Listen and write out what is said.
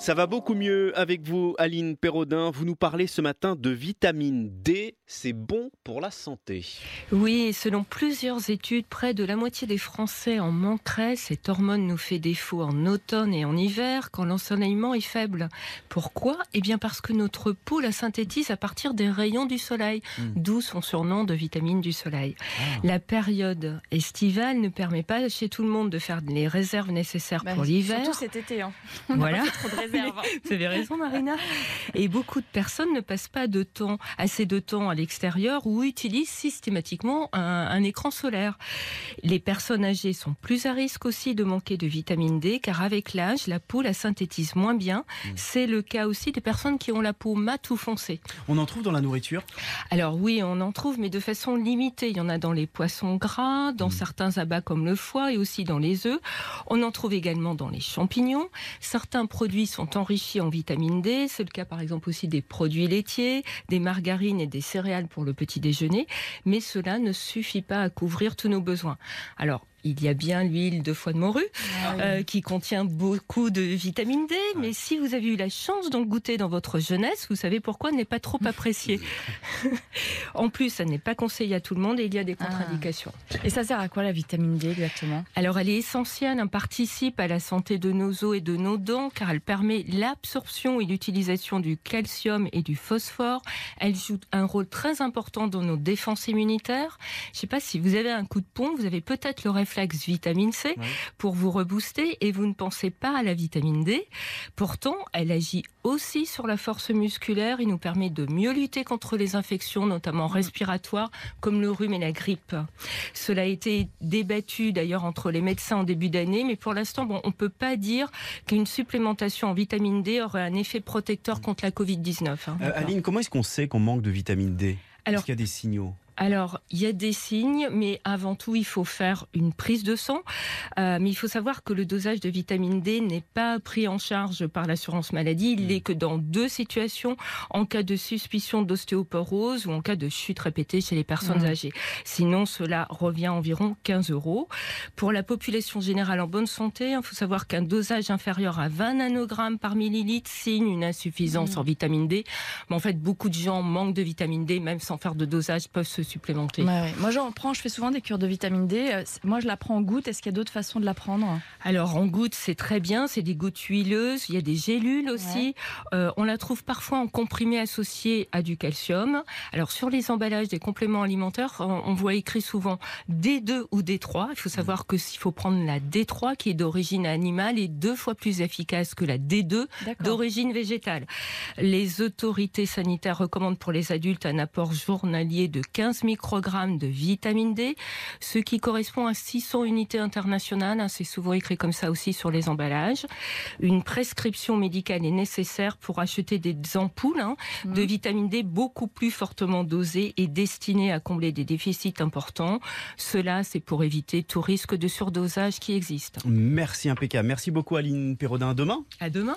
Ça va beaucoup mieux avec vous, Aline Perraudin. Vous nous parlez ce matin de vitamine D. C'est bon pour la santé. Oui, selon plusieurs études, près de la moitié des Français en manqueraient. Cette hormone nous fait défaut en automne et en hiver quand l'ensoleillement est faible. Pourquoi? Eh bien parce que notre peau la synthétise à partir des rayons du soleil, d'où son surnom de vitamine du soleil. La période estivale ne permet pas chez tout le monde de faire les réserves nécessaires Bah, pour l'hiver. Surtout cet été. Hein. Voilà. Trop de réserves. hein. Vous avez raison, Marina. Et beaucoup de personnes ne passent pas de temps, assez de temps à l'extérieur ou utilisent systématiquement un, un écran solaire. Les personnes âgées sont plus à risque aussi de manquer de vitamine D, car avec l'âge, la peau la synthétise moins bien. C'est le cas aussi des personnes qui ont la peau mate ou foncée. On en trouve dans la nourriture? Alors oui, on en trouve, mais de façon limitée. Il y en a dans les poissons gras, dans certains abats comme le foie et aussi dans les œufs. On en trouve également dans les champignons. Certains produits sont enrichis en vitamine D. C'est le cas par exemple aussi des produits laitiers, des margarines et des céréales pour le petit déjeuner. Mais cela ne suffit pas à couvrir tous nos besoins. Alors, il y a bien l'huile de foie de morue euh, qui contient beaucoup de vitamine D, mais si vous avez eu la chance d'en goûter dans votre jeunesse, vous savez pourquoi elle n'est pas trop appréciée. en plus, ça n'est pas conseillé à tout le monde et il y a des contre-indications. Et ça sert à quoi la vitamine D exactement? Alors, elle est essentielle, elle participe à la santé de nos os et de nos dents, car elle permet l'absorption et l'utilisation du calcium et du phosphore. Elle joue un rôle très important dans nos défenses immunitaires. Je ne sais pas si vous avez un coup de pompe, vous avez peut-être le réflexe vitamine C pour vous rebooster et vous ne pensez pas à la vitamine D. Pourtant, elle agit aussi sur la force musculaire et nous permet de mieux lutter contre les infections, notamment respiratoires, comme le rhume et la grippe. Cela a été débattu d'ailleurs entre les médecins en début d'année, mais pour l'instant, bon, on ne peut pas dire qu'une supplémentation en vitamine D aurait un effet protecteur contre la Covid-19. hein. Euh, Aline, comment est-ce qu'on sait qu'on manque de vitamine D? Alors- Est-ce qu'il y a des signaux? Alors, il y a des signes, mais avant tout, il faut faire une prise de sang. Euh, mais il faut savoir que le dosage de vitamine D n'est pas pris en charge par l'assurance maladie. Il n'est que dans deux situations, en cas de suspicion d'ostéoporose ou en cas de chute répétée chez les personnes âgées. Sinon, cela revient à environ 15 euros. Pour la population générale en bonne santé, il faut savoir qu'un dosage inférieur à 20 nanogrammes par millilitre signe une insuffisance en vitamine D. Mais en fait, beaucoup de gens manquent de vitamine D, même sans faire de dosage, peuvent se supplémenter. Ouais, ouais. Moi j'en prends, je fais souvent des cures de vitamine D. Euh, Moi je la prends en goutte. Est-ce qu'il y a d'autres façons de la prendre? Alors en gouttes, c'est très bien, c'est des gouttes huileuses, il y a des gélules aussi. Euh, on la trouve parfois en comprimé associé à du calcium. Alors sur les emballages des compléments alimentaires, on, on voit écrit souvent D2 ou D3. Il faut savoir que s'il faut prendre la D3 qui est d'origine animale est deux fois plus efficace que la D2 D'accord. d'origine végétale. Les autorités sanitaires recommandent pour les adultes un apport journalier de 15 microgrammes de vitamine D, ce qui correspond à 600 unités internationales. hein, C'est souvent écrit comme ça aussi sur les emballages. Une prescription médicale est nécessaire pour acheter des ampoules hein, de vitamine D beaucoup plus fortement dosées et destinées à combler des déficits importants. Cela, c'est pour éviter tout risque de surdosage qui existe. Merci impeccable. Merci beaucoup Aline Perraudin. À Demain À demain.